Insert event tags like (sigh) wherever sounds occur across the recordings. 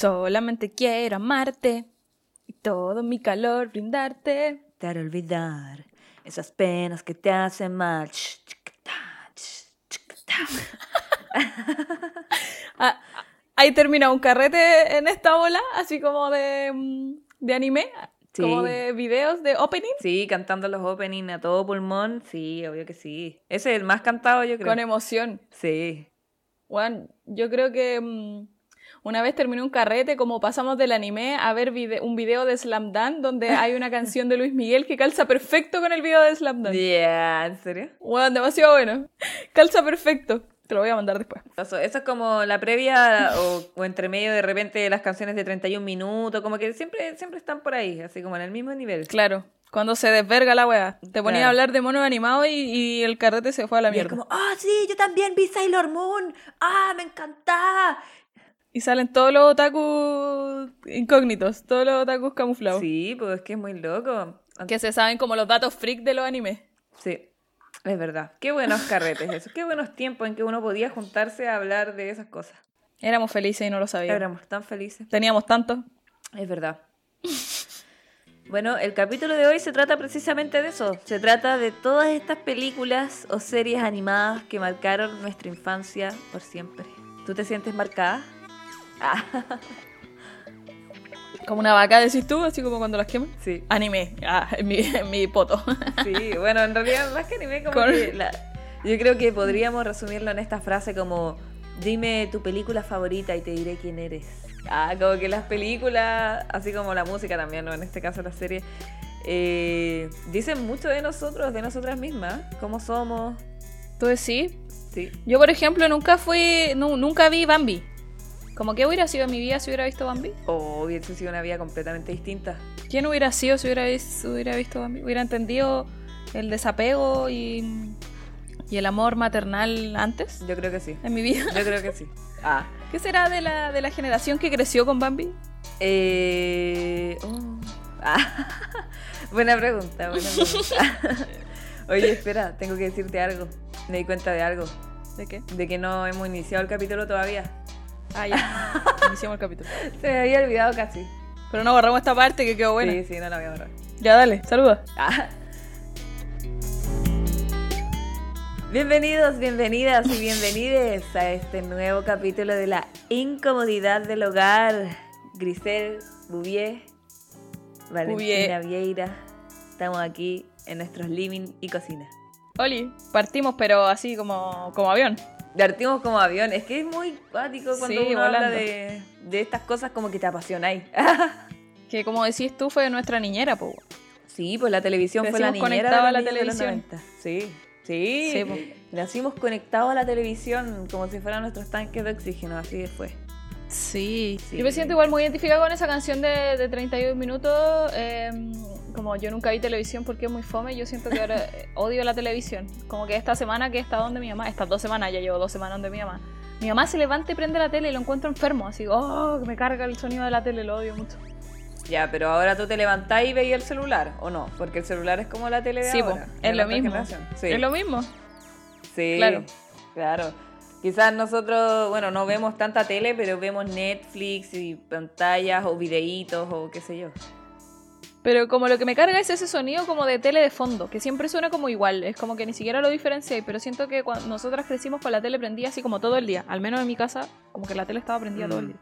Solamente quiero amarte y todo mi calor brindarte. Te haré olvidar esas penas que te hacen mal. (laughs) Ah, ahí termina un carrete en esta bola, así como de, mm, de anime, Sí. como de videos de opening, Sí, cantando los openings a todo pulmón. Sí, obvio que sí. Ese es el más cantado, yo creo. con emoción. Sí. Bueno, yo creo que mm, una vez terminé un carrete, como pasamos del anime a ver vide- un video de Slam Dunk, donde hay una canción de Luis Miguel que calza perfecto con el video de Slam Dunk. Yeah, ¿en serio? Bueno, demasiado bueno. Calza perfecto. Te lo voy a mandar después. Eso, eso es como la previa o, o entre medio de repente de las canciones de 31 minutos, como que siempre, siempre están por ahí, así como en el mismo nivel. Claro, cuando se desverga la wea. Te ponía Claro. a hablar de monos animados y, y el carrete se fue a la Y es mierda. como, ah, sí, yo también vi Sailor Moon. Ah, me encantaba. Y salen todos los otakus incógnitos, todos los otakus camuflados. Sí, pues es que es muy loco. Que se saben como los datos freak de los animes. Sí, es verdad. Qué buenos carretes eso. Qué buenos tiempos en que uno podía juntarse a hablar de esas cosas. Éramos felices y no lo sabíamos. Éramos tan felices. Teníamos tanto. Es verdad. (laughs) Bueno, el capítulo de hoy se trata precisamente de eso. Se trata de todas estas películas o series animadas que marcaron nuestra infancia por siempre. ¿Tú te sientes marcada? Ah, (laughs) Como una vaca, decís tú, así como cuando las queman. sí. Anime, ah, (laughs) en mi, en mi poto. (laughs) Sí, bueno, en realidad más que anime como Con- que la- yo creo que podríamos resumirlo en esta frase como dime tu película favorita y te diré quién eres. Ah, como que las películas, así como la música también, ¿no? en este caso la serie, eh, dicen mucho de nosotros, de nosotras mismas, cómo somos. ¿Tú decís? Sí. Yo, por ejemplo, nunca fui, nu- nunca vi Bambi. Como que hubiera sido mi vida si hubiera visto Bambi. O hubiese sido una vida completamente distinta. ¿Quién hubiera sido si hubiera, vis- hubiera visto Bambi? Hubiera entendido el desapego y, y el amor maternal antes Yo creo que sí. en mi vida. Yo creo que sí. Ah. ¿Qué será de la, de la generación que creció con Bambi? Eh... oh. Ah. (laughs) buena pregunta, buena pregunta. (laughs) Oye, espera, tengo que decirte algo. Me di cuenta de algo. ¿De qué? De que no hemos iniciado el capítulo todavía. Ah, ya. (laughs) Iniciamos el capítulo. Se me había olvidado casi. Pero no borramos esta parte que quedó buena. Sí, sí, no la voy a borrar. Ya, dale, saluda. Ah. Bienvenidos, bienvenidas y bienvenides a este nuevo capítulo de la incomodidad del hogar. Grisel, Bouvier, Valentina Vieira. Estamos aquí en nuestros living y cocina. Oli, partimos, pero así como, como avión. Partimos como avión. Es que es muy cuático cuando Sí, uno habla de, de estas cosas como que te apasionáis. (laughs) Que como decís tú, fue nuestra niñera, po. sí, pues la televisión fue la niñera a la de televisión. 90. Sí, sí. Sí, po. Nacimos conectados a la televisión como si fueran nuestros tanques de oxígeno, así fue. Sí. Sí. Yo me siento igual muy identificada con esa canción de, de 31 minutos. eh, como yo nunca vi televisión porque es muy fome, yo siento que ahora eh, odio la televisión. Como que esta semana que he estado donde mi mamá, estas dos semanas, ya llevo dos semanas donde mi mamá. Mi mamá se levanta y prende la tele y lo encuentro enfermo. Así, oh, que me carga el sonido de la tele, lo odio mucho. Ya, pero ahora tú te levantás y veías el celular, ¿o no? Porque el celular es como la tele de Sí, ahora. es lo mismo. Sí. Es lo mismo. Sí, Claro. claro. Quizás nosotros, bueno, no vemos tanta tele, pero vemos Netflix y pantallas o videitos o qué sé yo. Pero como lo que me carga es ese sonido como de tele de fondo, que siempre suena como igual, es como que ni siquiera lo diferencié, pero siento que cuando nosotras crecimos con la tele prendida así como todo el día, al menos en mi casa, como que la tele estaba prendida todo el Mm. día.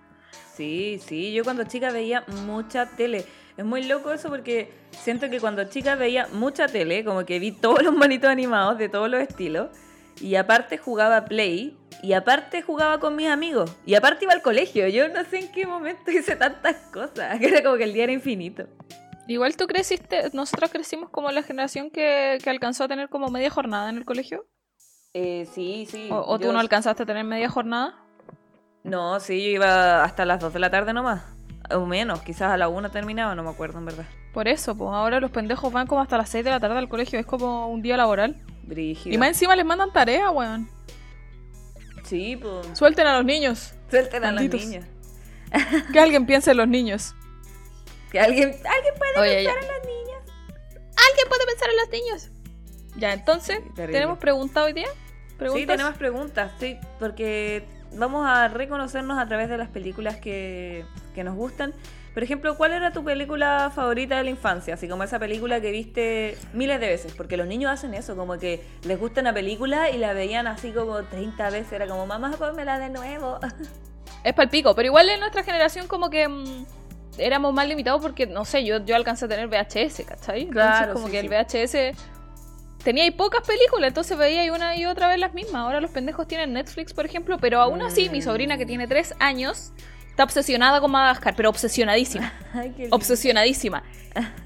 Sí, sí, yo cuando chica veía mucha tele. Es muy loco eso porque siento que cuando chica veía mucha tele, como que vi todos los manitos animados de todos los estilos, y aparte jugaba Play, y aparte jugaba con mis amigos, y aparte iba al colegio. Yo no sé en qué momento hice tantas cosas, (laughs) que era como que el día era infinito. Igual tú creciste, nosotros crecimos como la generación que, que alcanzó a tener como media jornada en el colegio, Eh, sí, sí. o, o tú no alcanzaste a tener media jornada. No, sí, yo iba hasta las 2 de la tarde nomás. O menos, quizás a la 1 terminaba, no me acuerdo en verdad. Por eso, pues ahora los pendejos van como hasta las 6 de la tarde al colegio, es como un día laboral. Brígido. Y más encima les mandan tarea, weón. Sí, pues. Suelten a los niños. Suelten a Malditos. niñas. Que alguien piense en los niños. Que alguien, alguien puede Oye, pensar ya. en las niñas. ¿Alguien puede pensar en los niños? Ya, entonces, terrible. ¿tenemos pregunta hoy día? ¿Preguntas? Sí, tenemos preguntas, sí, porque vamos a reconocernos a través de las películas que, que nos gustan. Por ejemplo, ¿cuál era tu película favorita de la infancia? Así como esa película que viste miles de veces, porque los niños hacen eso, como que les gusta una película y la veían así como 30 veces, era como, mamá, pónmela de nuevo. (laughs) Es palpico, pero igual en nuestra generación como que mm, éramos más limitados porque, no sé, yo, yo alcancé a tener VHS, ¿cachai? Entonces Claro, como sí, que sí. el VHS tenía ahí pocas películas, entonces veía una y otra vez las mismas. Ahora los pendejos tienen Netflix, por ejemplo, pero aún así mi Mm. sobrina que tiene tres años está obsesionada con Madagascar, pero obsesionadísima. (laughs) Ay, obsesionadísima.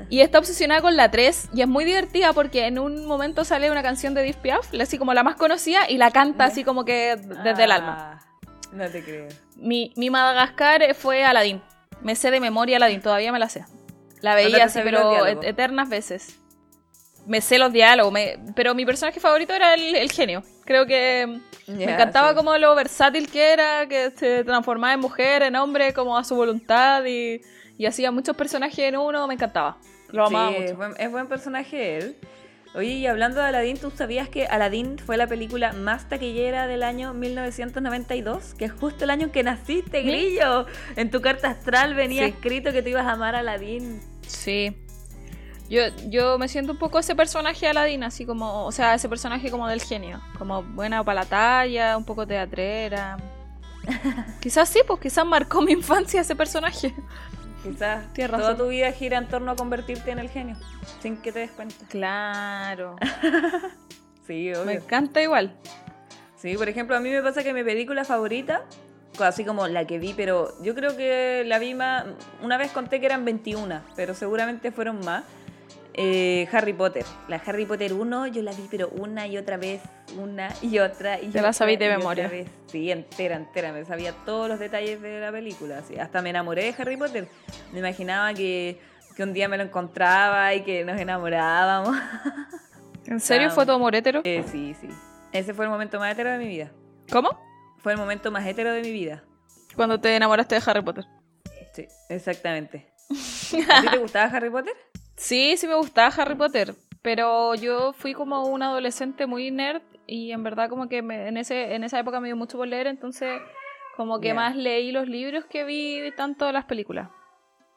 Y está obsesionada con la 3 y es muy divertida porque en un momento sale una canción de Piaf, la- así como la más conocida, y la canta así como que desde el alma. Ah, No te creo. Mi, mi Madagascar fue Aladdin. Me sé de memoria Aladdin, todavía me la sé. La veía así, pero eternas veces. Me sé los diálogos, me- pero mi personaje favorito era el, el genio. Creo que me Ya, encantaba sí. como lo versátil que era, que se transformaba en mujer, en hombre, como a su voluntad y, y hacía muchos personajes en uno, me encantaba. Lo amaba Sí, es mucho. buen, es buen personaje él. Oye, y hablando de Aladdin, ¿tú sabías que Aladdin fue la película más taquillera del año 1992? Que es justo el año en que naciste. Grillo. En tu carta astral venía Sí. escrito que te ibas a amar a Aladdin. Sí. Yo, yo me siento un poco ese personaje de Aladdin, así como, o sea, ese personaje como del genio, como buena para la talla, un poco teatrera. (laughs) quizás sí, pues quizás marcó mi infancia ese personaje. Quizás Tienes toda razón. tu vida gira en torno a convertirte en el genio, sin que te des cuenta. Claro. (laughs) Sí, Me obvio. encanta igual. Sí, por ejemplo, a mí me pasa que mi película favorita, así como la que vi, pero yo creo que la vi más, una vez conté que eran 21, pero seguramente fueron más. Eh, Harry Potter. La Harry Potter 1 yo la vi, pero una y otra vez, una y otra y Te la sabí de memoria. vez. Sí, entera, entera. Me sabía todos los detalles de la película. así. Hasta me enamoré de Harry Potter. Me imaginaba que, que un día me lo encontraba y que nos enamorábamos. (laughs) ¿En serio fue tu amor hétero? Eh, sí, sí. Ese fue el momento más hetero de mi vida. ¿Cómo? Fue el momento más hetero de mi vida. Cuando te enamoraste de Harry Potter. Sí, exactamente. ¿A ti te gustaba Harry Potter? Sí, sí me gustaba Harry Potter, pero yo fui como un adolescente muy nerd y en verdad como que me- en, ese, en esa época me dio mucho por leer, entonces como que más leí los libros que vi tanto las películas.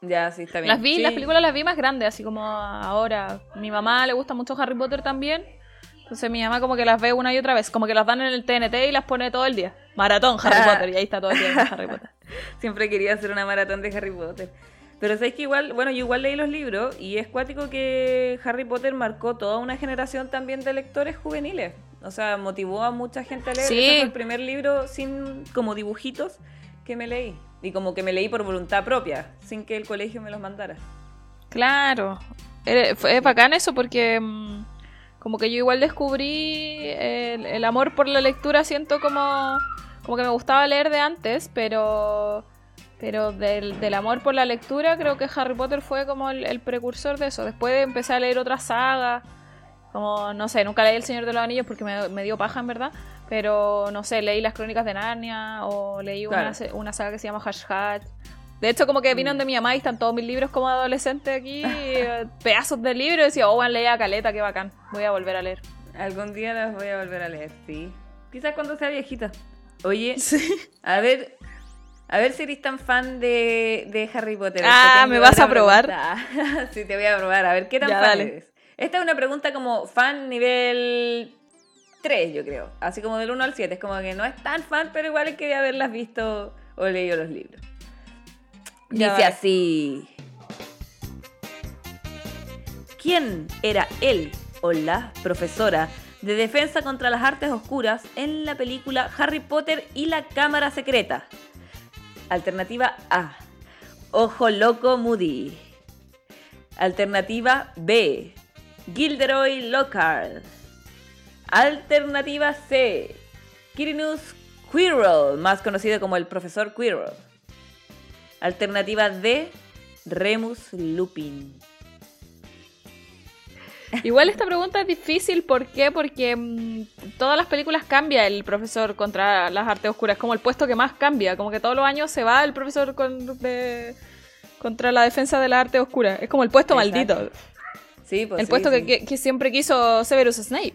Ya, sí, está bien. Las vi, Sí. las películas las vi más grandes, así como ahora. Mi mamá le gusta mucho Harry Potter también. Entonces mi mamá como que las ve una y otra vez, como que las dan en el TNT y las pone todo el día. Maratón Harry. (laughs) Potter y ahí está todo el día Harry Potter. Siempre quería hacer una maratón de Harry Potter. Pero sabes que igual, bueno, yo igual leí los libros y es cuático que Harry Potter marcó toda una generación también de lectores juveniles. O sea, motivó a mucha gente a leer. Sí. Ese fue el primer libro sin como dibujitos que me leí. Y como que me leí por voluntad propia, sin que el colegio me los mandara. Claro. Fue es bacán eso porque mm, como que yo igual descubrí el, el amor por la lectura, siento como, como que me gustaba leer de antes, pero, pero del, del amor por la lectura creo que Harry Potter fue como el, el precursor de eso. Después empecé a leer otras sagas, como, no sé, nunca leí El Señor de los Anillos porque me, me dio paja en verdad, pero no sé, leí Las Crónicas de Narnia o leí una, Claro. se- una saga que se llama Hash Hash. De hecho, como que vinieron Mm. de mi mamá y están todos mis libros como adolescente aquí, (laughs) pedazos de libros, y decía, oh, van leía caleta, qué bacán, voy a volver a leer. Algún día las voy a volver a leer, sí. Quizás cuando sea viejita. Oye, (laughs) a ver, a ver si eres tan fan de, de Harry Potter. Ah, ¿me vas a probar? (laughs) sí, te voy a probar. A ver, ¿qué tan Ya, fan dale. eres? Esta es una pregunta como fan nivel 3, yo creo. Así como del 1 al 7. Es como que no es tan fan, pero igual es que de haberlas visto o leído los libros. Dice así. ¿Quién era él o la profesora de defensa contra las artes oscuras en la película Harry Potter y la Cámara Secreta? Alternativa A. Ojo Loco Moody. Alternativa B. Gilderoy Lockhart. Alternativa C. Quirinus Quirrell, más conocido como el profesor Quirrell. Alternativa D. Remus Lupin. Igual esta pregunta es difícil, ¿por qué? Porque mm, todas las películas cambia el profesor contra las artes oscuras, como el puesto que más cambia, como que todos los años se va el profesor con- de- contra la defensa de la arte oscura, es como el puesto Exacto. maldito, Sí, pues el sí, puesto sí. que, que- siempre quiso Severus Snape.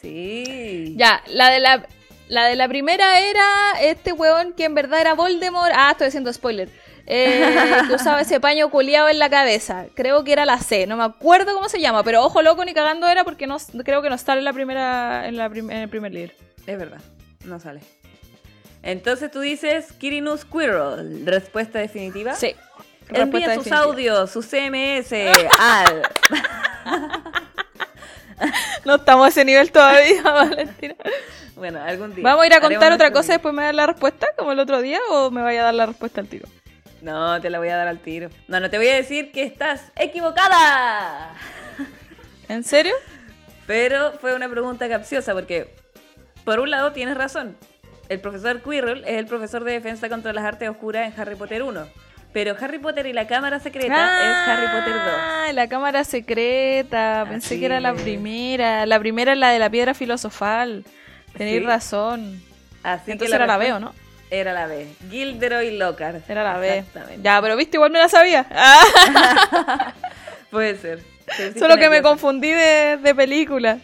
Sí. Ya, la de la... La de la primera era este weón que en verdad era Voldemort. Ah, estoy haciendo spoiler. Eh, que usaba ese paño culiado en la cabeza. Creo que era la C, no me acuerdo cómo se llama, pero ojo loco ni cagando era porque no, creo que no sale en la primera en, la prim- en el primer libro. Es verdad, no sale. Entonces tú dices Kirinu Squirrel. Respuesta definitiva. Sí. Respuesta sus definitiva. audios, sus CMS (laughs) al. No estamos a ese nivel todavía, (laughs) Valentina. Bueno, algún día. ¿Vamos a ir a contar otra cosa y después me das la respuesta, como el otro día, o me vaya a dar la respuesta al tiro? No, te la voy a dar al tiro. No, no te voy a decir que estás equivocada. ¿En serio? Pero fue una pregunta capciosa porque, por un lado, tienes razón. El profesor Quirrell es el profesor de defensa contra las artes oscuras en Harry Potter 1. Pero Harry Potter y la Cámara Secreta es Harry Potter 2. Ah, la cámara secreta. Pensé Así que era la primera. La primera es la de la piedra filosofal. Tenéis Sí. razón. Así Entonces que era la B, respuesta ¿o no? Era la B. Gilderoy Lockhart. Era la B. Exactamente. Ya, pero viste, igual me la sabía. (laughs) Puede ser. Solo que me confundí de, de película.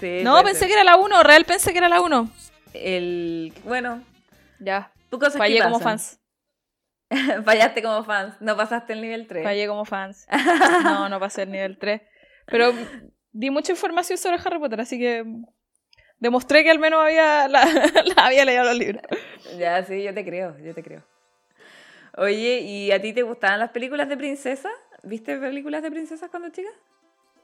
Sí, No, pensé ser. que era la 1. Real pensé que era la 1. El... Bueno, Ya. tu cosas Fallé que como fans. (laughs) Fallaste como fans. No pasaste el nivel 3. Fallé como fans. (laughs) No, no pasé el nivel 3. Pero di mucha información sobre Harry Potter, así que demostré que al menos había, la, (laughs) la había leído los libros. Ya, sí, yo te creo, yo te creo. Oye, ¿y a ti te gustaban las películas de princesa? ¿Viste películas de princesas cuando chica?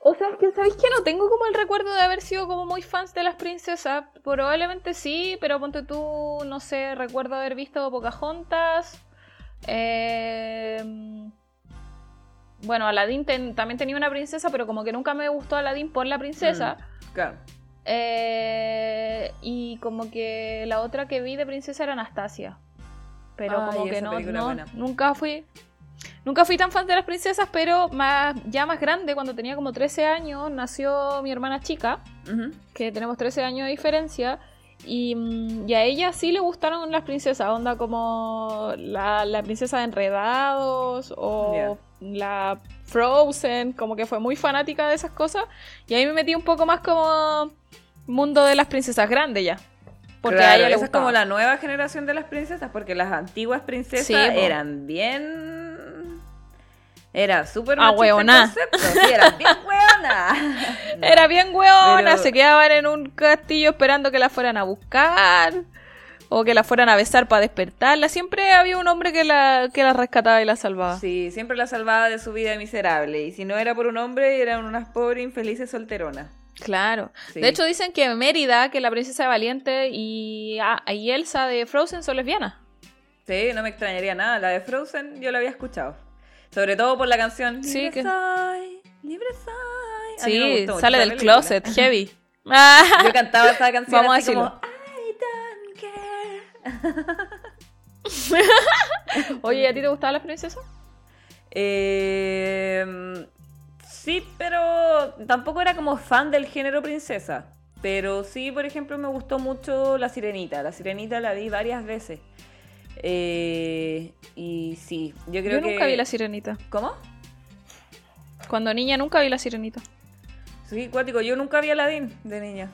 O sea, es que sabéis que no tengo como el recuerdo de haber sido como muy fans de las princesas. Probablemente sí, pero ponte tú, no sé, recuerdo haber visto Pocahontas. Eh, bueno, Aladdin ten- también tenía una princesa, pero como que nunca me gustó Aladdin por la princesa. Claro. Eh, y como que la otra que vi de princesa era Anastasia. Pero Ay, como que no, nunca fui. Nunca fui tan fan de las princesas, pero más, ya más grande, cuando tenía como 13 años, nació mi hermana chica, que tenemos 13 años de diferencia, y, mm, y a ella sí le gustaron las princesas, onda como la, la princesa de Enredados o la Frozen, como que fue muy fanática de esas cosas, y ahí me metí un poco más como mundo de las princesas grandes ya. Porque a Claro, ella le esa es como la nueva generación de las princesas, porque las antiguas princesas Sí, eran bien... Era súper Ah, hueona. Sí, eran bien (laughs) hueona. No. Era bien hueona, Pero- se quedaban en un castillo esperando que la fueran a buscar o que la fueran a besar para despertarla. Siempre había un hombre que la, que la rescataba y la salvaba. Sí, siempre la salvaba de su vida miserable. Y si no era por un hombre, eran unas pobres infelices solteronas. Claro. Sí. De hecho, dicen que Mérida, que la princesa de Valiente, y, ah, y Elsa de Frozen son lesbianas. Sí, no me extrañaría nada. La de Frozen yo la había escuchado. Sobre todo por la canción Sí, Libre que- soy, libre soy. Sí, sale del película. closet, (laughs) heavy. Yo cantaba esa canción Vamos a como (laughs) Oye, ¿y ¿a ti te gustaban las princesas? Eh, sí, pero tampoco era como fan del género princesa. Pero sí, por ejemplo, me gustó mucho La Sirenita. La Sirenita la vi varias veces. Eh, y sí, yo creo Yo que... nunca vi la sirenita. ¿Cómo? Cuando niña nunca vi la sirenita. Sí, cuático. Yo nunca vi Aladdin de niña.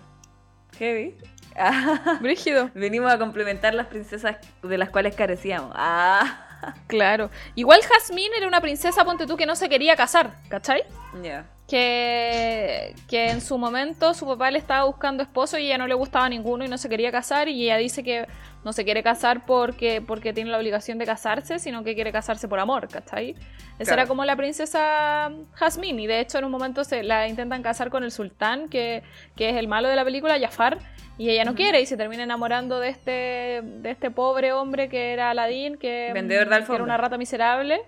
Heavy. (laughs) Brígido. Venimos a complementar las princesas de las cuales carecíamos. Ah, Claro. Igual Jasmine era una princesa, ponte tú, que no se quería casar, ¿cachai? ya. Que, que en su momento su papá le estaba buscando esposo y ella no le gustaba ninguno y no se quería casar y ella dice que no se quiere casar porque, porque tiene la obligación de casarse, sino que quiere casarse por amor, ¿cachai? Esa Claro. era como la princesa Jasmine y de hecho en un momento se la intentan casar con el sultán, que, que es el malo de la película, Jafar, y ella no quiere y se termina enamorando de este, de este pobre hombre que era Aladín, que, Vendedor de que era una rata miserable.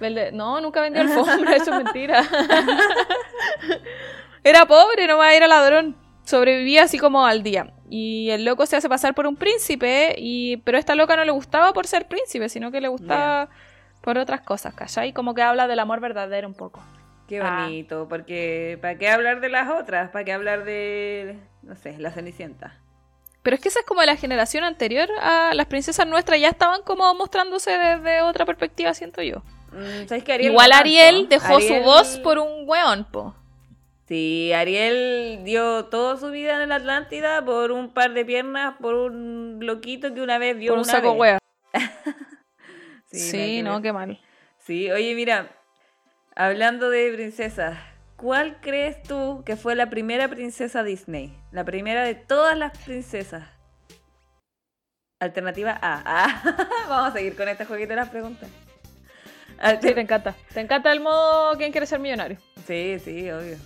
Vende- No, nunca vendió (laughs) alfombra, eso es mentira. Era pobre, nomás era ladrón. Sobrevivía así como al día. Y el loco se hace pasar por un príncipe, y pero esta loca no le gustaba por ser príncipe, sino que le gustaba por otras cosas, ¿cachai? Como que habla del amor verdadero un poco. Qué Ah. bonito, porque ¿para qué hablar de las otras? ¿Para qué hablar de, no sé, la Cenicienta? Pero es que esa es como de la generación anterior a las princesas nuestras, ya estaban como mostrándose desde otra perspectiva, siento yo. Mm, ¿Sabes que Ariel Igual? Ariel dejó Ariel- su voz por un weón, po. Sí, Ariel dio toda su vida en la Atlántida por un par de piernas, por un loquito que una vez vio Por un una saco hueá. (laughs) Sí, no, qué mal. Sí, oye, mira, hablando de princesas, ¿cuál crees tú que fue la primera princesa Disney? La primera de todas las princesas. Alternativa A. Ah, (laughs) vamos a seguir con este jueguito de las preguntas. Sí, Alter- te encanta. Te encanta el modo ¿Quién quiere ser millonario? Sí, sí, obvio.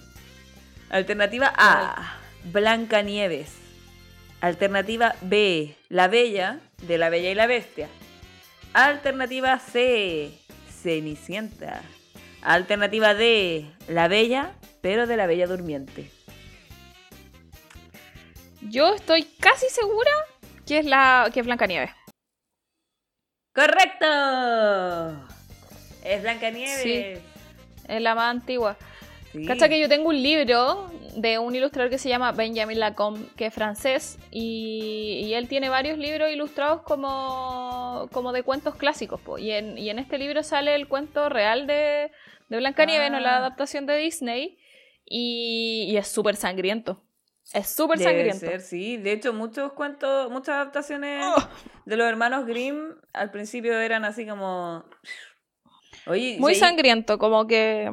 Alternativa A, Blancanieves. Alternativa B, La Bella, de La Bella y la Bestia. Alternativa C, Cenicienta. Alternativa D, La Bella, pero de la Bella Durmiente. Yo estoy casi segura que es la que es Blancanieves. ¡Correcto! Es Blancanieves. Sí. Es la más antigua. Sí. Cacha que yo tengo un libro de un ilustrador que se llama Benjamin Lacombe, que es francés, y, y él tiene varios libros ilustrados como, como de cuentos clásicos. po. Y, en, y en este libro sale el cuento real de, de Blancanieves, no la Ah. adaptación de Disney, y, y es súper sangriento. Es súper sangriento. ser, sí. De hecho, muchos cuentos, muchas adaptaciones Oh. de los hermanos Grimm al principio eran así como. Oye, Muy sí, sangriento, como que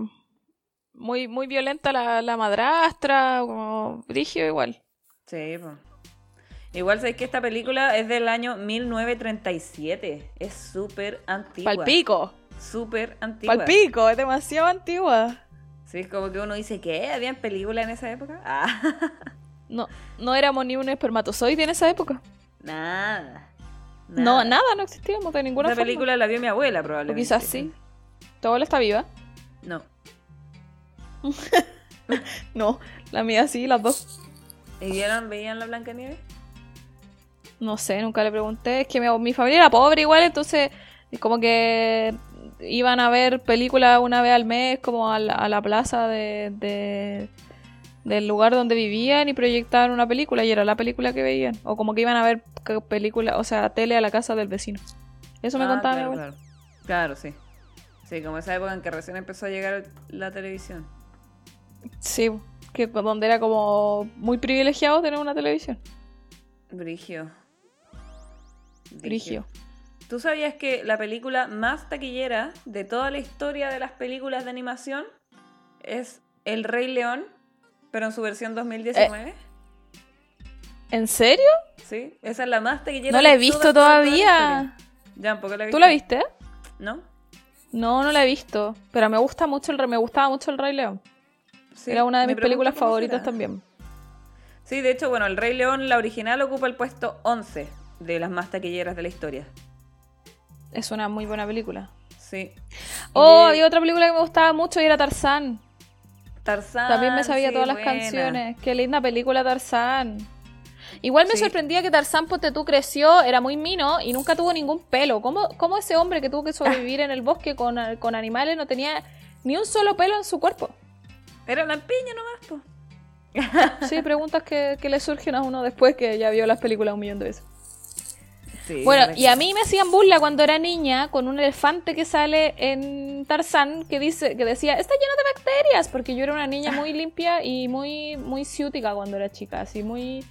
muy, muy violenta la, la madrastra, como Brigio igual. Sí, po. Igual sabéis que esta película es del año 1937. Es súper antigua. Palpico, Súper antigua. palpico, es demasiado antigua. Sí, es como que uno dice, ¿qué? ¿Habían películas en esa época? (laughs) Ah, No, no éramos ni un espermatozoide en esa época. nada. No, nada, no existíamos de ninguna Esa forma. película la vio mi abuela O probablemente. quizás sí. ¿Tu abuela está viva? No. (laughs) No, la mía sí, las dos. ¿Y vieron, veían la Blanca Nieve? No sé, nunca le pregunté. Es que mi, mi familia era pobre igual, entonces es como que iban a ver películas una vez al mes, como a la, a la plaza de, de- del lugar donde vivían y proyectaban una película y era la película que veían. O como que iban a ver película, o sea, tele a la casa del vecino. Eso me Ah, contaba mi claro, abuela. Claro. Claro, sí. Sí, como esa época en que recién empezó a llegar la televisión. Sí, que donde era como muy privilegiado tener una televisión. Brigio. Brigio. ¿Tú sabías que la película más taquillera de toda la historia de las películas de animación es El Rey León, pero en su versión 2019? ¿En serio? Sí, esa es la más taquillera. No la he visto todavía. Ya, un poco la he ¿Tú la viste? ¿No? No, no la he visto. Pero me gusta mucho el Rey- me gustaba mucho el Rey León. Sí, Era una de mis películas favoritas será. también. Sí, de hecho, bueno, El Rey León, la original, ocupa el puesto 11 de las más taquilleras de la historia. Es una muy buena película. Sí. Oh, Y había otra película que me gustaba mucho y era Tarzán. Tarzán. También me sabía sí, todas las buena. canciones. Qué linda película Tarzán. Igual me Sí. sorprendía que Tarzán, ponte tú, creció, era muy mino y nunca tuvo ningún pelo. ¿Cómo, cómo ese hombre que tuvo que sobrevivir en el bosque con, con animales no tenía ni un solo pelo en su cuerpo? Era piña nomás, po. (laughs) Sí, preguntas que, que le surgen a uno después que ya vio las películas un millón de veces. Sí, Bueno, y a mí me hacían burla cuando era niña con un elefante que sale en Tarzán que dice que decía, está lleno de bacterias, porque yo era una niña muy limpia y muy muy ciútica cuando era chica, así muy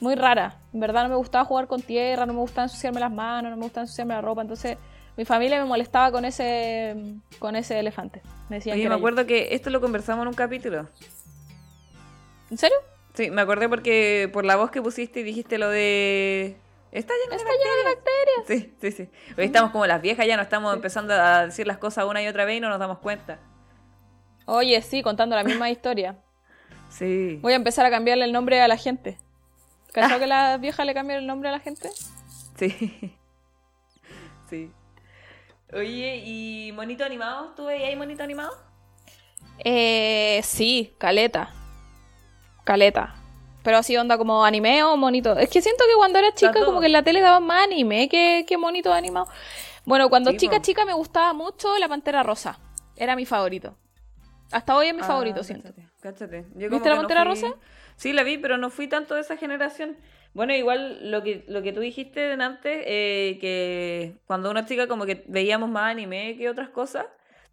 muy rara. En verdad no me gustaba jugar con tierra, no me gustaba ensuciarme las manos, no me gustaba ensuciarme la ropa, entonces mi familia me molestaba con ese con ese elefante. Me decían Oye, que me yo. acuerdo que esto lo conversamos en un capítulo. ¿En serio? Sí, me acordé porque por la voz que pusiste y dijiste lo de... Está lleno Está de lleno de bacterias. Sí, sí, sí. Hoy estamos como las viejas, ya no estamos empezando a decir las cosas una y otra vez y no nos damos cuenta. Oye, sí, contando la misma historia. Sí. Voy a empezar a cambiarle el nombre a la gente. ¿Cachado que las viejas le cambian el nombre a la gente? Sí. (laughs) Sí. Oye, ¿y monito animado? ¿Tú veías ahí monito animado? Eh, sí, caleta. Caleta. Pero así onda como anime o monito. Es que siento que cuando era chica como que en la tele daban más anime que, que monito animado. Bueno, cuando Sí, chica chica me gustaba mucho la Pantera Rosa. Era mi favorito. Hasta hoy es mi Ah, favorito, siento. cáchate. Yo ¿Viste la no Pantera fui- Rosa? Sí, la vi, pero no fui tanto de esa generación. Bueno, igual lo que, lo que tú dijiste antes, eh, que cuando una chica como que veíamos más anime que otras cosas,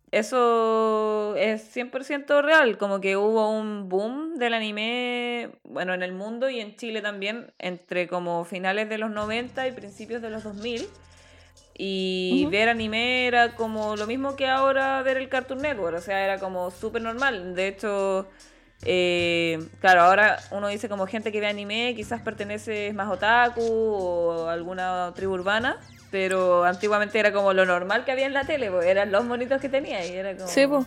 eso es 100% real, como que hubo un boom del anime, bueno, en el mundo y en Chile también, entre como finales de los 90 y principios de los 2000. Y ver anime era como lo mismo que ahora ver el Cartoon Network, o sea, era como súper normal. De hecho, eh, claro, ahora uno dice como gente que ve anime, quizás pertenece más otaku o alguna tribu urbana, pero antiguamente era como lo normal que había en la tele, pues, eran los monitos que tenía y era como... Sí, pues.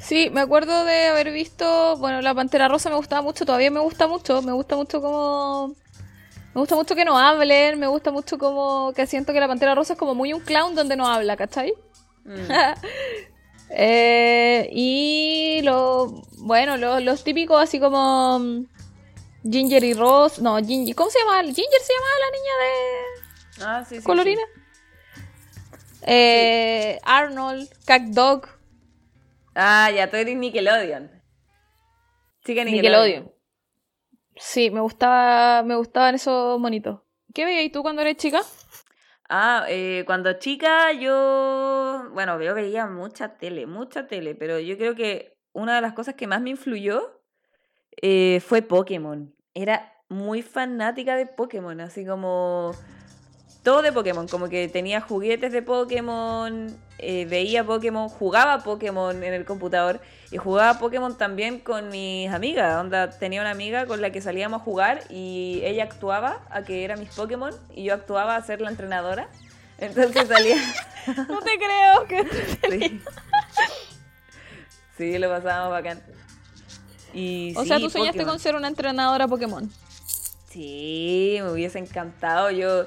Sí, me acuerdo de haber visto, bueno, la Pantera Rosa me gustaba mucho, todavía me gusta mucho, me gusta mucho como me gusta mucho que no hablen, me gusta mucho como que siento que la Pantera Rosa es como muy un clown donde no habla, ¿cachai? Mm. (laughs) Eh, y lo, bueno, los típicos así como mm, Ginger y Rose, no, Ginger, ¿cómo se llama? Ginger se llama la niña de ah, sí, sí, Colorina. Eh, Arnold, Cat Dog. Ah, ya, tú eres Nickelodeon. Sigue Nickelodeon. Nickelodeon. Sí, me gustaba, me gustaban esos monitos. ¿Qué veías tú cuando eres chica? Ah, eh, cuando chica yo, bueno, yo veía mucha tele, mucha tele, pero yo creo que una de las cosas que más me influyó eh, fue Pokémon. Era muy fanática de Pokémon, así como todo de Pokémon, como que tenía juguetes de Pokémon, eh, veía Pokémon, jugaba Pokémon en el computador y jugaba Pokémon también con mis amigas. Onda, tenía una amiga con la que salíamos a jugar y ella actuaba a que era mis Pokémon y yo actuaba a ser la entrenadora. (laughs) Entonces salía. (laughs) no te creo que. (laughs) sí. sí, lo pasábamos bacán. Y, o sea, tú soñaste con ser una entrenadora Pokémon. Sí, me hubiese encantado. Yo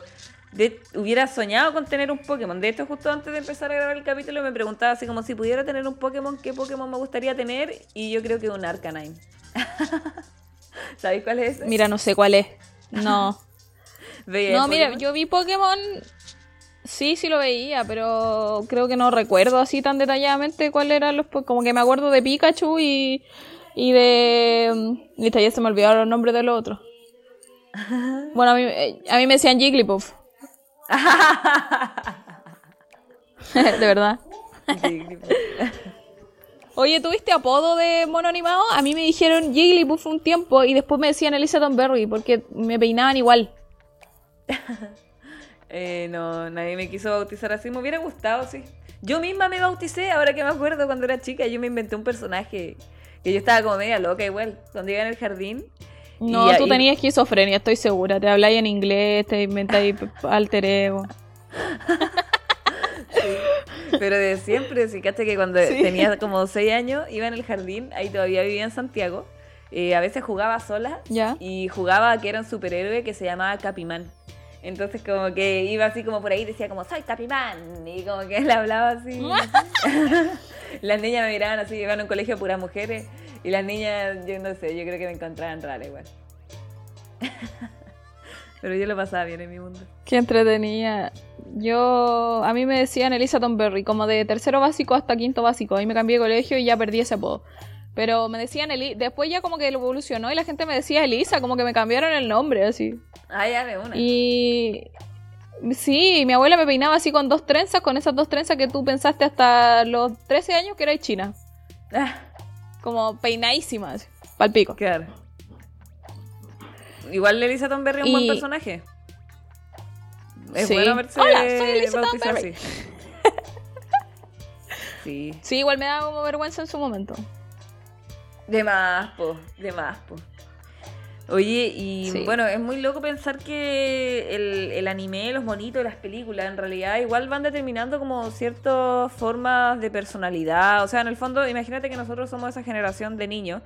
hubiera soñado con tener un Pokémon. De hecho, justo antes de empezar a grabar el capítulo me preguntaba así como si pudiera tener un Pokémon, ¿qué Pokémon me gustaría tener? Y yo creo que un Arcanine. (laughs) ¿Sabéis cuál es ese? Mira, no sé cuál es. No. (laughs) no, mira, yo vi Pokémon... Sí, sí lo veía, pero creo que no recuerdo así tan detalladamente cuáles eran los... Como que me acuerdo de Pikachu y, y de... Listo, ya se me olvidaron los nombres de los otros. (laughs) Bueno, a mí, eh, a mí me decían Jigglypuff. De verdad. Oye, ¿tuviste apodo de mono animado? A mí me dijeron Jigglypuff un tiempo y después me decían Elisa Berry porque me peinaban igual. (laughs) eh, no, nadie me quiso bautizar así. Me hubiera gustado, sí. Yo misma me bauticé, ahora que me acuerdo cuando era chica. Yo me inventé un personaje que yo estaba como media loca igual. Cuando iba en el jardín no, tú tenías esquizofrenia, estoy segura. Te habláis en inglés, te inventáis alter ego. (laughs) Pero de siempre, fíjate que cuando tenía como 6 años, iba en el jardín, ahí todavía vivía en Santiago. Eh, a veces jugaba sola y jugaba que era un superhéroe que se llamaba Capimán. Entonces como que iba así como por ahí decía como soy Capimán y como que (laughs) él hablaba así. (laughs) Las niñas me miraban así, iban a un colegio de puras mujeres (laughs) y las niñas, yo no sé, yo creo que me encontraban rara igual. (laughs) Pero yo lo pasaba bien en mi mundo. Qué entretenía. Yo, a mí me decían Elisa Tomberry, como de tercero básico hasta quinto básico. Ahí me cambié de colegio y ya perdí ese apodo. Pero me decían Elisa, después ya como que lo evolucionó y la gente me decía Elisa, como que me cambiaron el nombre así. Ah, ya de una. Y sí, mi abuela me peinaba así con dos trenzas, con esas dos trenzas que tú pensaste hasta los 13 años que era china. Ah como peinadísimas, palpico. Claro. Igual Elisa Tomberry es un buen personaje. Es bueno verse Hola, soy Elisa Tomberry. (laughs) sí. Sí, igual me da como vergüenza en su momento. De más, po, de más, po. Oye, y bueno, es muy loco pensar que el, el, anime, los monitos, las películas, en realidad igual van determinando como ciertas formas de personalidad. O sea, en el fondo, imagínate que nosotros somos esa generación de niños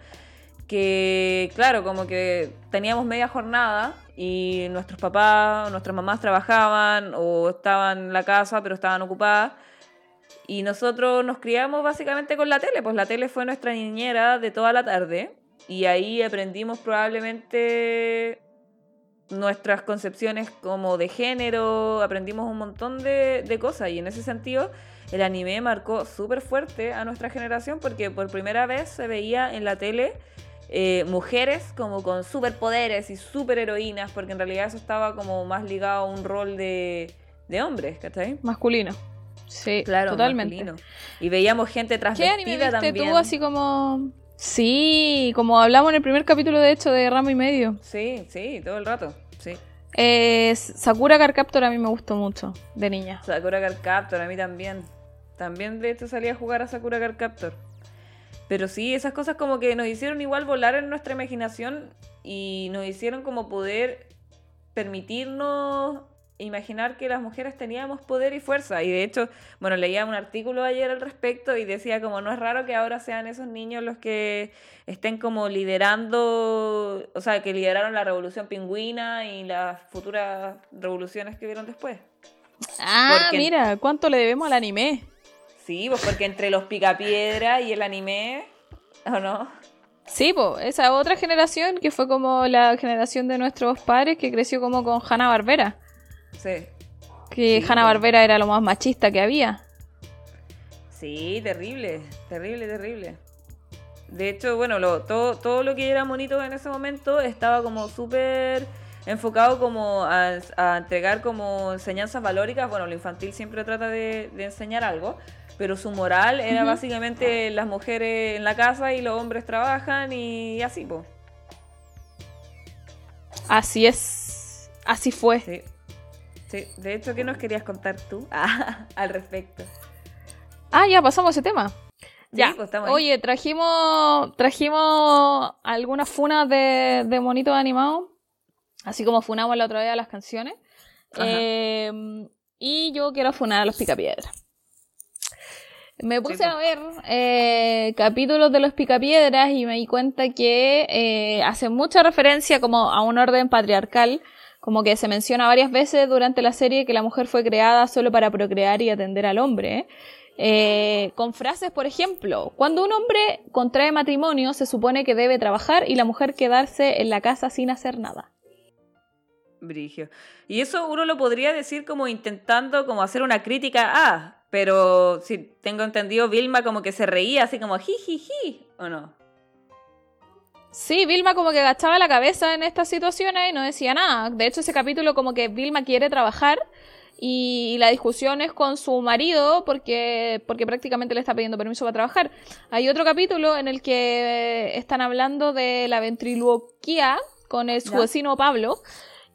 que, claro, como que teníamos media jornada y nuestros papás, nuestras mamás trabajaban o estaban en la casa pero estaban ocupadas. Y nosotros nos criamos básicamente con la tele, pues la tele fue nuestra niñera de toda la tarde. Y ahí aprendimos probablemente nuestras concepciones como de género, aprendimos un montón de, cosas y en ese sentido el anime marcó súper fuerte a nuestra generación porque por primera vez se veía en la tele eh, mujeres como con superpoderes y superheroínas, porque en realidad eso estaba como más ligado a un rol de, de hombres, ¿cachai? Masculino. Sí, Claro, totalmente. masculino. Y veíamos gente ¿Qué anime transvestida viste también. tú así como... Sí, como hablamos en el primer capítulo de hecho de Ramo y Medio. Sí, sí, todo el rato. Sí. Eh, Sakura Card Captor a mí me gustó mucho, de niña. Sakura Card Captor, a mí también. También de hecho salí a jugar a Sakura Card Captor. Pero sí, esas cosas como que nos hicieron igual volar en nuestra imaginación y nos hicieron como poder permitirnos imaginar que las mujeres teníamos poder y fuerza. Y de hecho, bueno, leía un artículo ayer al respecto y decía como no es raro que ahora sean esos niños los que estén como liderando, o sea, que lideraron la revolución pingüina y las futuras revoluciones que vieron después. Ah, Porque- mira, ¿cuánto le debemos al anime? Sí, pues porque entre los picapiedra y el anime, ¿o no? Sí, pues, esa otra generación que fue como la generación de nuestros padres que creció como con Hanna Barbera. Sí. Que Sí, Hanna. Barbera era lo más machista que había. Sí, terrible, terrible, terrible. De hecho, bueno, lo, todo, todo lo que era bonito en ese momento estaba como súper enfocado como a, a entregar como enseñanzas valóricas. Bueno, lo infantil siempre trata de, de enseñar algo, pero su moral era básicamente las mujeres en la casa y los hombres trabajan y así, pues. Así es. Así fue. Sí. Sí, de hecho, ¿qué nos querías contar tú (laughs) Ah, al respecto? Ah, ya pasamos a ese tema. Ya. pues. Oye, trajimos trajimos algunas funas de, de monitos animados. Así como funamos la otra vez a las canciones. Eh, y yo quiero funar a los picapiedras. Me puse pues. a ver eh, capítulos de los picapiedras y me di cuenta que eh, hacen mucha referencia como a un orden patriarcal, como que se menciona varias veces durante la serie que la mujer fue creada solo para procrear y atender al hombre. Eh, con frases, por ejemplo, cuando un hombre contrae matrimonio se supone que debe trabajar y la mujer quedarse en la casa sin hacer nada. Brigio. Y eso uno lo podría decir como intentando como hacer una crítica a, pero si tengo entendido, Vilma como que se reía así como jijiji, ¿o no? Sí, Vilma como que agachaba la cabeza en estas situaciones y no decía nada. De hecho, ese capítulo como que Vilma quiere trabajar y la discusión es con su marido porque, porque prácticamente le está pidiendo permiso para trabajar. Hay otro capítulo en el que están hablando de la ventriloquía con el, su Ya. vecino Pablo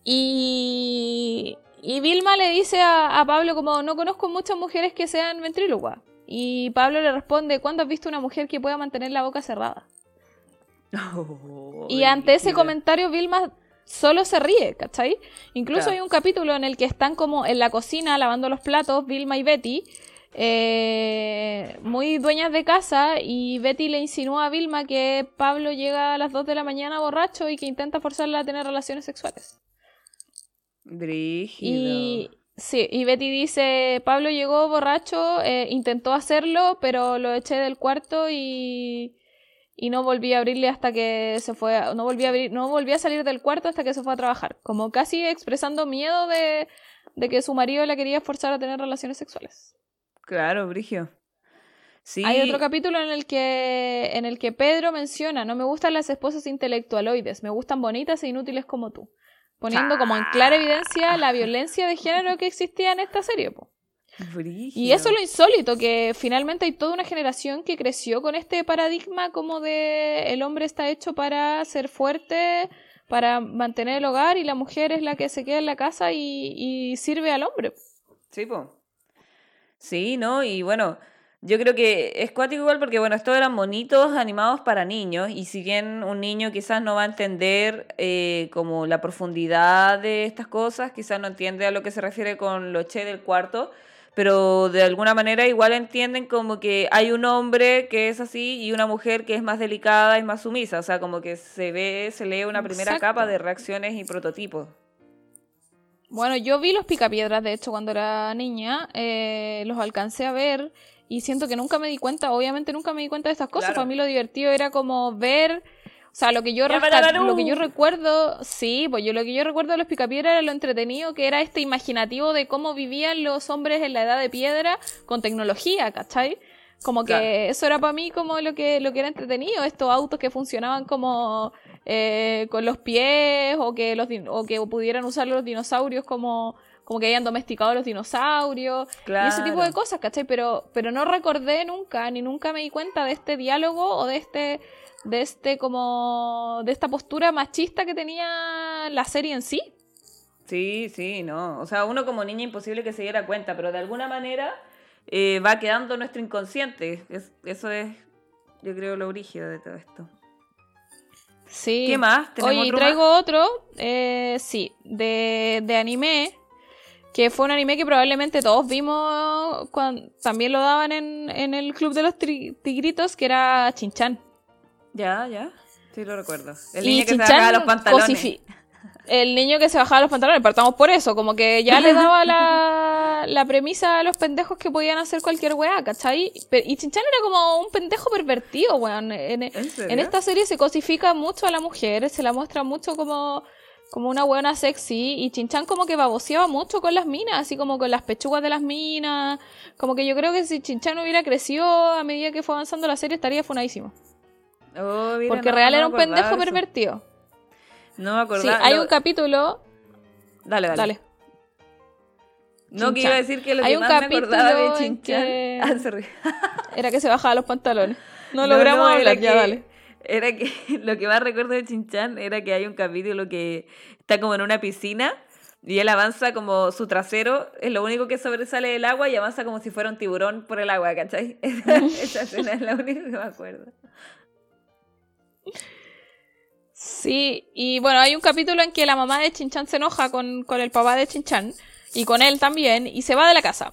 y, y Vilma le dice a, a Pablo como no conozco muchas mujeres que sean ventrílocuas. Y Pablo le responde, ¿cuándo has visto una mujer que pueda mantener la boca cerrada? Y ante ese comentario, Vilma solo se ríe, ¿cachai? Incluso Claro. hay un capítulo en el que están como en la cocina lavando los platos, Vilma y Betty, eh, muy dueñas de casa, y Betty le insinúa a Vilma que Pablo llega a las 2 de la mañana borracho y que intenta forzarla a tener relaciones sexuales. Brígido. Y sí, y Betty dice, Pablo llegó borracho, eh, intentó hacerlo, pero lo eché del cuarto y, y no volví a abrirle hasta que se fue, a- no volví a abrir, no volví a salir del cuarto hasta que se fue a trabajar, como casi expresando miedo de, de que su marido la quería forzar a tener relaciones sexuales. Claro, Brigio. Sí. Hay otro capítulo en el que en el que Pedro menciona, no me gustan las esposas intelectualoides, me gustan bonitas e inútiles como tú, poniendo como en clara evidencia la violencia de género que existía en esta serie. po. Brígido. Y eso es lo insólito, que finalmente hay toda una generación que creció con este paradigma como de el hombre está hecho para ser fuerte, para mantener el hogar y la mujer es la que se queda en la casa y, y sirve al hombre. Sí, po. Sí, ¿no? Y bueno, yo creo que es cuático igual porque, bueno, estos eran monitos animados para niños y si bien un niño quizás no va a entender eh, como la profundidad de estas cosas, quizás no entiende a lo que se refiere con lo che del cuarto, pero de alguna manera igual entienden como que hay un hombre que es así y una mujer que es más delicada y más sumisa, o sea, como que se ve, se lee una primera Exacto. capa de reacciones y prototipos. Bueno, yo vi los picapiedras, de hecho, cuando era niña, eh, los alcancé a ver y siento que nunca me di cuenta, obviamente nunca me di cuenta de estas cosas. Claro. Para mí lo divertido era como ver, sea, lo que yo ¡Ya, rescat- lo que yo recuerdo, sí, pues yo lo que yo recuerdo de los picapiedras era lo entretenido que era este imaginativo de cómo vivían los hombres en la edad de piedra con tecnología, ¿cachai? Como que Claro. eso era para mí como lo que, lo que era entretenido, estos autos que funcionaban como eh, con los pies o que, los, o que pudieran usar los dinosaurios como, como que habían domesticado a los dinosaurios y ese tipo de cosas, ¿cachai? Pero, pero no recordé nunca, ni nunca me di cuenta de este diálogo o de este, de este como, de esta postura machista que tenía la serie en sí. Sí, sí, no. O sea, uno como niña imposible que se diera cuenta, pero de alguna manera eh, va quedando nuestro inconsciente. eso es, yo creo, lo origen de todo esto. Sí. ¿Qué más? Oye, traigo otro, eh, sí, de, de anime, que fue un anime que probablemente todos vimos, cuando, también lo daban en, en el Club de los Tigritos, que era Chinchan. Ya, ya, sí lo recuerdo. El niño que se bajaba los pantalones. El niño que se bajaba los pantalones, partamos por eso, como que ya le daba la, la premisa a los pendejos que podían hacer cualquier weá, ¿cachai? Y Chinchan era como un pendejo pervertido, weón. En, en, esta serie se cosifica mucho a la mujer, se la muestra mucho como como una buena sexy y Chinchan como que baboseaba mucho con las minas, así como con las pechugas de las minas, como que yo creo que si Chinchan hubiera crecido a medida que fue avanzando la serie estaría funadísimo. Oh, Porque real era un pendejo pervertido. No me acordaba. Sí, hay un capítulo. Dale, dale. No, quiero decir que lo que más me acordaba de Chinchan (laughs) ah, (laughs) era que se bajaba los pantalones. No, logramos hablar, ya dale era que (laughs) lo que más recuerdo de Chinchan era que hay un capítulo que está como en una piscina y él avanza como su trasero, es lo único que sobresale del agua y avanza como si fuera un tiburón por el agua, ¿cachai? Esa, escena es la única que me acuerdo. Sí, y bueno, hay un capítulo en que la mamá de Chinchan se enoja con, con el papá de Chinchan y con él también y se va de la casa.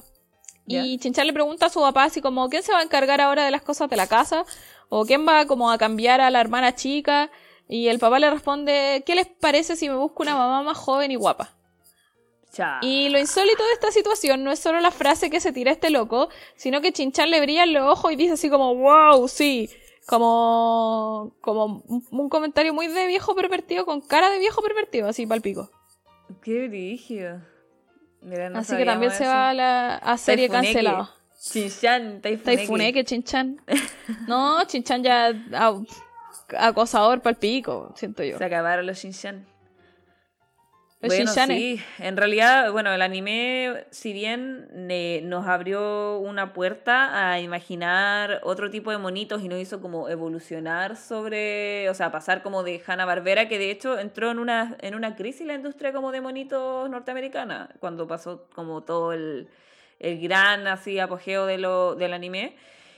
Y Chinchan le pregunta a su papá así como, ¿quién se va a encargar ahora de las cosas de la casa? ¿O quién va como a cambiar a la hermana chica? Y el papá le responde, ¿qué les parece si me busco una mamá más joven y guapa? Y lo insólito de esta situación no es solo la frase que se tira este loco, sino que Chinchan le brilla los ojos y dice así como, wow, sí, como, como un comentario muy de viejo pervertido con cara de viejo pervertido, así palpico. Qué brígido. así que también se va a la serie cancelada. Chinchan, Taifuneke. Chinchan. (laughs) No, Chinchan ya acosador para el pico, siento yo. Se acabaron los Chinchan. Bueno, sí, en realidad, bueno, el anime, si bien nos abrió una puerta a imaginar otro tipo de monitos y nos hizo como evolucionar sobre, o sea, pasar como de Hanna Barbera, que de hecho entró en una, en una crisis la industria como de monitos norteamericana, cuando pasó como todo el, el gran así apogeo de lo, del anime.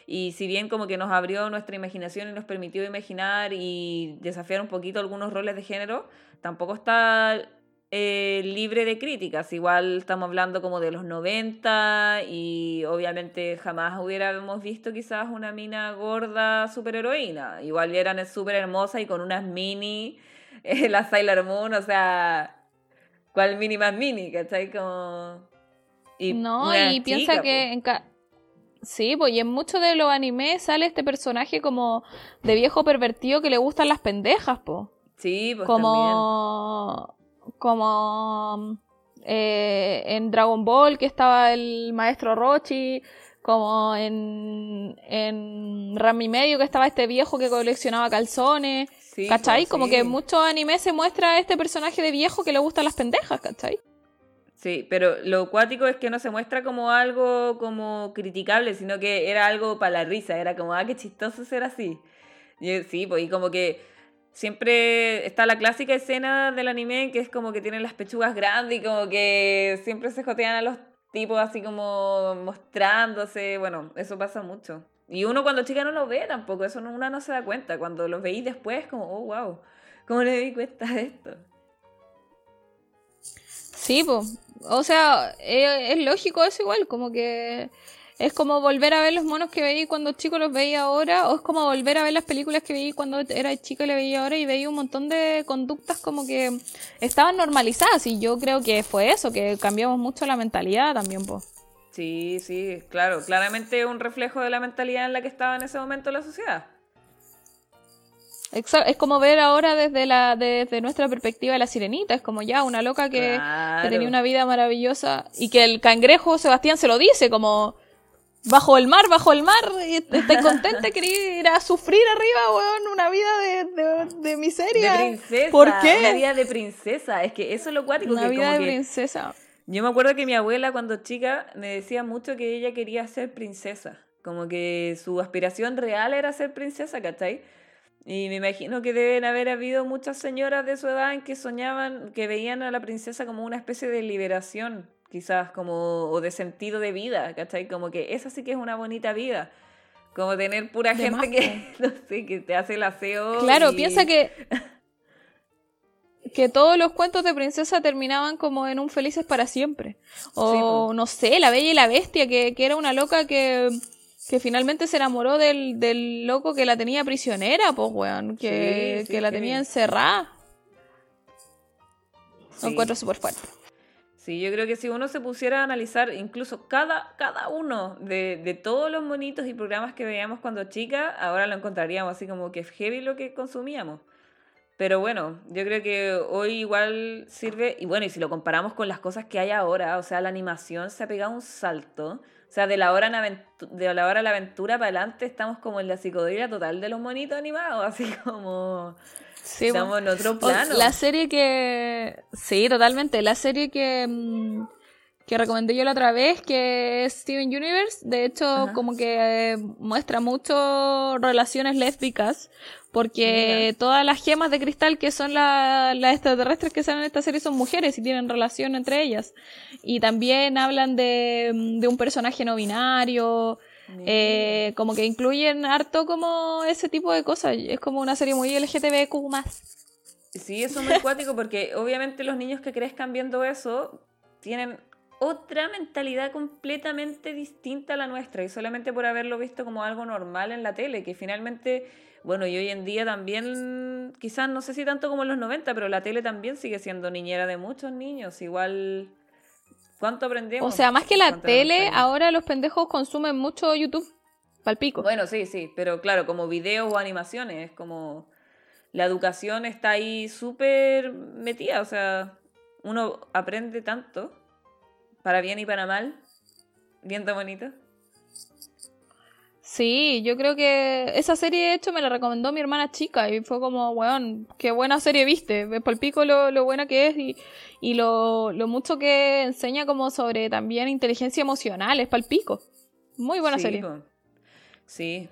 Y si bien como que nos abrió nuestra imaginación y nos permitió imaginar y desafiar un poquito algunos roles de género, tampoco está eh, libre de críticas. Igual estamos hablando como de los 90 y obviamente jamás hubiéramos visto quizás una mina gorda superheroína. Igual eran súper hermosa y con unas mini, (laughs) eh, la Sailor Moon, o sea, ¿cuál mini más mini? ¿Cachai? Como no, y piensa que en Sí, pues y en muchos de los animes sale este personaje como de viejo pervertido que le gustan las pendejas, po. Sí, pues como, Como eh, en Dragon Ball que estaba el maestro Rochi, como en, en Rami Medio que estaba este viejo que coleccionaba calzones. ¿Cachai? Pues, como que en muchos animes se muestra este personaje de viejo que le gustan las pendejas, ¿cachai? Sí, pero lo cuático es que no se muestra como algo como criticable, sino que era algo para la risa, era como, ah, qué chistoso ser así. Y, sí, pues y como que siempre está la clásica escena del anime que es como que tienen las pechugas grandes y como que siempre se jotean a los tipos así como mostrándose, bueno, eso pasa mucho. Y uno cuando chica no lo ve tampoco, eso uno no se da cuenta, cuando los veis después como, oh, wow, ¿cómo le di cuenta de esto? Sí, pues. O sea, eh, es, lógico eso igual, como que es como volver a ver los monos que veía cuando chico los veía ahora, o es como volver a ver las películas que veía cuando era chica y le veía ahora y veía un montón de conductas como que estaban normalizadas y yo creo que fue eso, que cambiamos mucho la mentalidad también, pues. Sí, sí, claro, claramente un reflejo de la mentalidad en la que estaba en ese momento la sociedad. Es como ver ahora desde la desde nuestra perspectiva la sirenita, es como ya una loca que, tenía una vida maravillosa y que el cangrejo Sebastián se lo dice como bajo el mar, bajo el mar, estoy contenta, quería ir a sufrir arriba, weón, una vida de, de, miseria. De princesa. ¿Por qué? Una vida de princesa, es que eso es lo cuático. Una vida de princesa. Yo me acuerdo que mi abuela cuando chica me decía mucho que ella quería ser princesa. Como que su aspiración real era ser princesa, ¿cachai? Y me imagino que deben haber habido muchas señoras de su edad en que soñaban, que veían a la princesa como una especie de liberación, quizás, como, o de sentido de vida, ¿cachai? Como que esa sí que es una bonita vida. Como tener pura gente que, (laughs) no sé, que te hace el aseo. Claro, piensa que (laughs) que todos los cuentos de princesa terminaban como en un felices para siempre. O no sé, la bella y la bestia, que, que era una loca que que finalmente se enamoró del, del loco que la tenía prisionera, pues, weón. Que, que la tenía encerrada. Lo encuentro súper fuerte. Sí, yo creo que si uno se pusiera a analizar incluso cada, cada uno de, de, todos los monitos y programas que veíamos cuando chica, ahora lo encontraríamos así como que es heavy lo que consumíamos. Pero bueno, yo creo que hoy igual sirve, y bueno, y si lo comparamos con las cosas que hay ahora, o sea, la animación se ha pegado un salto. O sea, de la hora, de la hora a la aventura para adelante estamos como en la psicodelia total de los monitos animados, (laughs) así como... estamos en otro plano. La serie que... Sí, totalmente. La serie que... Mm, que recomendé yo la otra vez, que es Steven Universe. De hecho, como que eh, muestra mucho relaciones lésbicas, porque todas las gemas de cristal que son las extraterrestres que salen en esta serie son mujeres y tienen relación entre ellas. Y también hablan de, de un personaje no binario, eh, como que incluyen harto como ese tipo de cosas. Es como una serie muy LGTBQ más. Sí, eso es muy cuático porque obviamente los niños que crezcan viendo eso tienen otra mentalidad completamente distinta a la nuestra y solamente por haberlo visto como algo normal en la tele, que finalmente, bueno, y hoy en día también, quizás no sé si tanto como en los 90, pero la tele también sigue siendo niñera de muchos niños, igual... ¿Cuánto aprendemos? O sea, más que la tele, ahora los pendejos consumen mucho YouTube, palpico. Bueno, sí, sí, pero claro, como videos o animaciones, como la educación está ahí súper metida, o sea, uno aprende tanto para bien y para mal. Viento bonito. Sí, yo creo que esa serie de hecho me la recomendó mi hermana chica y fue como, weón, qué buena serie viste. Ves por el pico lo, lo buena que es y, y lo, lo, mucho que enseña como sobre también inteligencia emocional, es pico. Muy buena serie. Sí,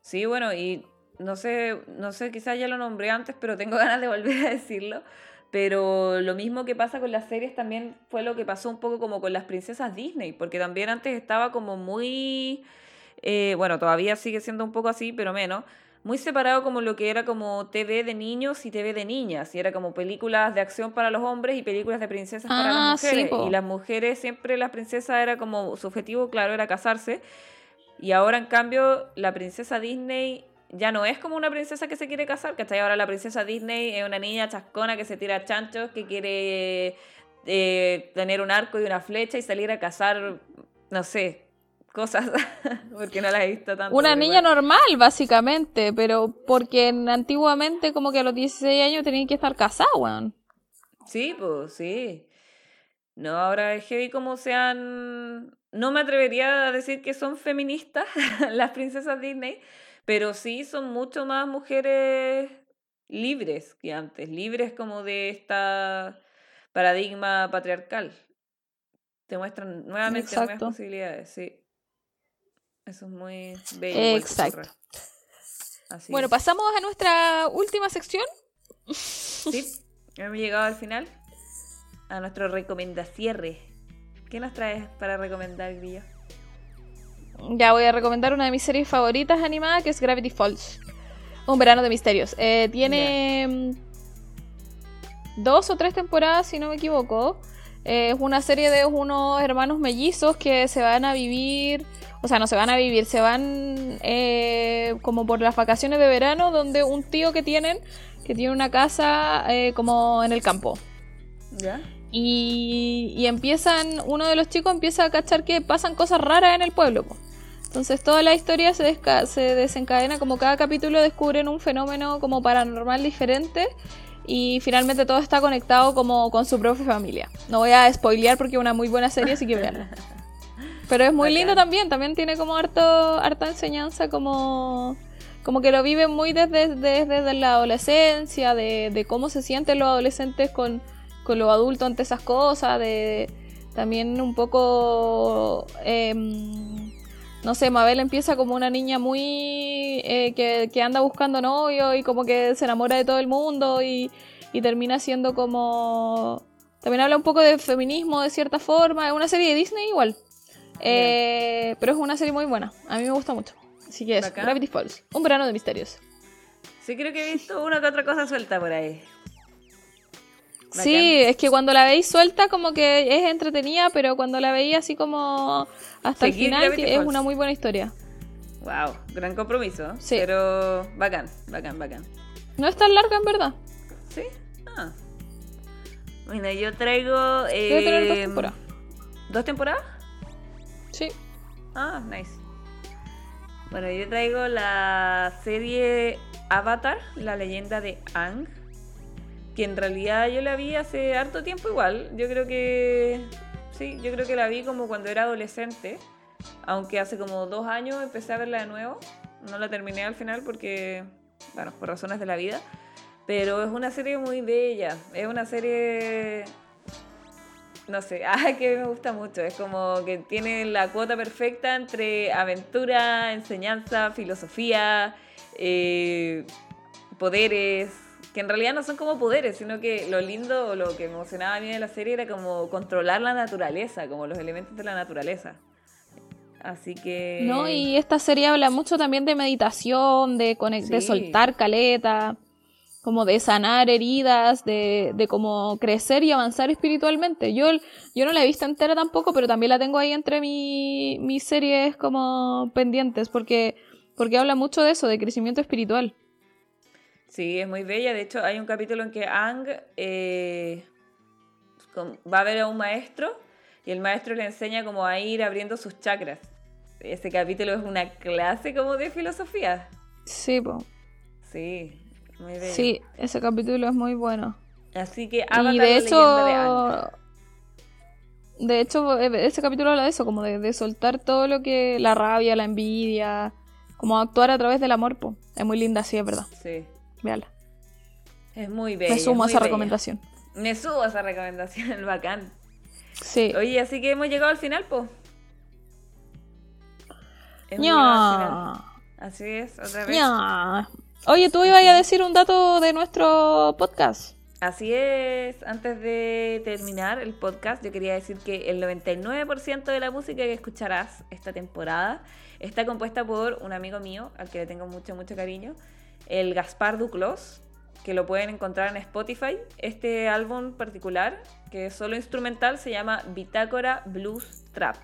sí, bueno, y no sé, no sé, quizás ya lo nombré antes, pero tengo (laughs) ganas de volver a decirlo. Pero lo mismo que pasa con las series también fue lo que pasó un poco como con las princesas Disney, porque también antes estaba como muy, eh, bueno, todavía sigue siendo un poco así, pero menos, muy separado como lo que era como TV de niños y TV de niñas, y era como películas de acción para los hombres y películas de princesas para las ah, mujeres. y las mujeres siempre, las princesas era como, su objetivo, claro, era casarse. Y ahora, en cambio, la princesa Disney ya no es como una princesa que se quiere casar, ¿cachai? Ahora la princesa Disney es una niña chascona que se tira chanchos, que quiere eh, tener un arco y una flecha y salir a cazar, no sé, cosas, (laughs) porque no las he visto tanto. Una niña normal, básicamente, pero porque antiguamente como que a los 16 años tenían que estar casadas, weón. Sí, pues sí. No, ahora es heavy como sean... No me atrevería a decir que son feministas (laughs) las princesas Disney, pero sí son mucho más mujeres libres que antes, libres como de esta paradigma patriarcal. Te muestran nuevamente nuevas posibilidades, sí. Eso es muy bello. Exacto. bueno, pasamos a nuestra última sección. Sí, (laughs) hemos llegado al final. A nuestro recomendación. ¿Qué nos traes para recomendar, Grillo? Ya voy a recomendar una de mis series favoritas animadas, que es Gravity Falls. Un verano de misterios. Eh, tiene mm, dos o tres temporadas, si no me equivoco. Eh, es una serie de unos hermanos mellizos que se van a vivir, o sea, no se van a vivir, se van eh, como por las vacaciones de verano, donde un tío que tienen, que tiene una casa como en el campo. ¿Ya? Y, empiezan, uno de los chicos empieza a cachar que pasan cosas raras en el pueblo. Entonces toda la historia se, se desencadena como cada capítulo descubren un fenómeno como paranormal diferente y finalmente todo está conectado como con su propia familia. No voy a spoilear porque es una muy buena serie, así que veanla. (laughs) Pero es muy lindo también, también tiene como harto, harta enseñanza como como que lo viven muy desde, desde, la adolescencia, de, de, cómo se sienten los adolescentes con, con los adultos ante esas cosas, de, También un poco... em, no sé, Mabel empieza como una niña muy... eh, que, que anda buscando novio y como que se enamora de todo el mundo y, y termina siendo como... También habla un poco de feminismo de cierta forma. Es una serie de Disney igual. Eh, pero es una serie muy buena. A mí me gusta mucho. Así que es Bacán. Gravity Falls. Un verano de misterios. Sí, creo que he visto una que otra cosa suelta por ahí. Bacán. Sí, es que cuando la veis suelta como que es entretenida, pero cuando la veis así como hasta el final que es una muy buena historia. Wow, gran compromiso. Sí. Pero bacán, bacán, bacán. No es tan larga en verdad. ¿Sí? Ah. Bueno, yo traigo. Debe tener dos eh, temporadas. ¿Dos temporadas? Sí. Ah, nice. Bueno, yo traigo la serie Avatar, la leyenda de Ang, que en realidad yo la vi hace harto tiempo igual. Yo creo que sí, yo creo que la vi como cuando era adolescente, aunque hace como dos años empecé a verla de nuevo. No la terminé al final porque, bueno, por razones de la vida. Pero es una serie muy bella. Es una serie no sé, (laughs) ah, que me gusta mucho. Es como que tiene la cuota perfecta entre aventura, enseñanza, filosofía, eh, poderes, que en realidad no son como poderes, sino que lo lindo o lo que me emocionaba a mí de la serie era como controlar la naturaleza, como los elementos de la naturaleza. Así que... No, y esta serie habla mucho también de meditación, de, conec- de Sí. soltar caleta, como de sanar heridas, de, de como crecer y avanzar espiritualmente. Yo, yo no la he visto entera tampoco, pero también la tengo ahí entre mi- mis series como pendientes, porque, porque habla mucho de eso, de crecimiento espiritual. Sí, es muy bella. De hecho, hay un capítulo en que Ang eh, va a ver a un maestro y el maestro le enseña como a ir abriendo sus chakras. Ese capítulo es una clase como de filosofía. Sí, po. Sí, muy bello. sí, ese capítulo es muy bueno. Así que Avatar, y la de leyenda de hecho, de hecho, eh, ese capítulo habla de eso, como de, de soltar todo lo que, la rabia, la envidia, como actuar a través del amor, po. Es muy linda, sí, es verdad. Sí, Véala. es muy bella. Me sumo a esa bella. recomendación. Me subo a esa recomendación, bacán. Sí. Oye, así que hemos llegado al final, po. Final. Ña. Así es, otra vez. Ña. Oye, tú ibas a decir un dato de nuestro podcast. Así es, antes de terminar el podcast, yo quería decir que el 99% de la música que escucharás esta temporada está compuesta por un amigo mío, al que le tengo mucho, mucho cariño, el Gaspar Duclos, que lo pueden encontrar en Spotify. Este álbum particular, que es solo instrumental, se llama Bitácora Blues Trap.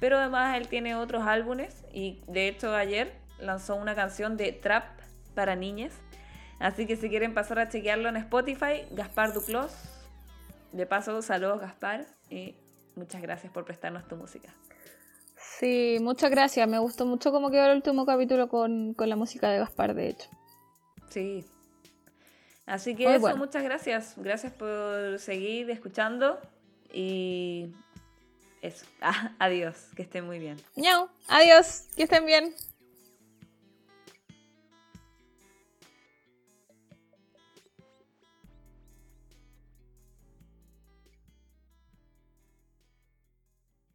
Pero además él tiene otros álbumes y de hecho ayer lanzó una canción de trap para niñas. Así que si quieren pasar a chequearlo en Spotify, Gaspar Duclos. De paso, saludos Gaspar y muchas gracias por prestarnos tu música. Sí, muchas gracias. Me gustó mucho cómo quedó el último capítulo con, con la música de Gaspar, de hecho. Sí. Así que Muy eso, bueno. muchas gracias. Gracias por seguir escuchando y eso. (laughs) Ah, adiós, que estén muy bien. Ñao. Adiós. Que estén bien.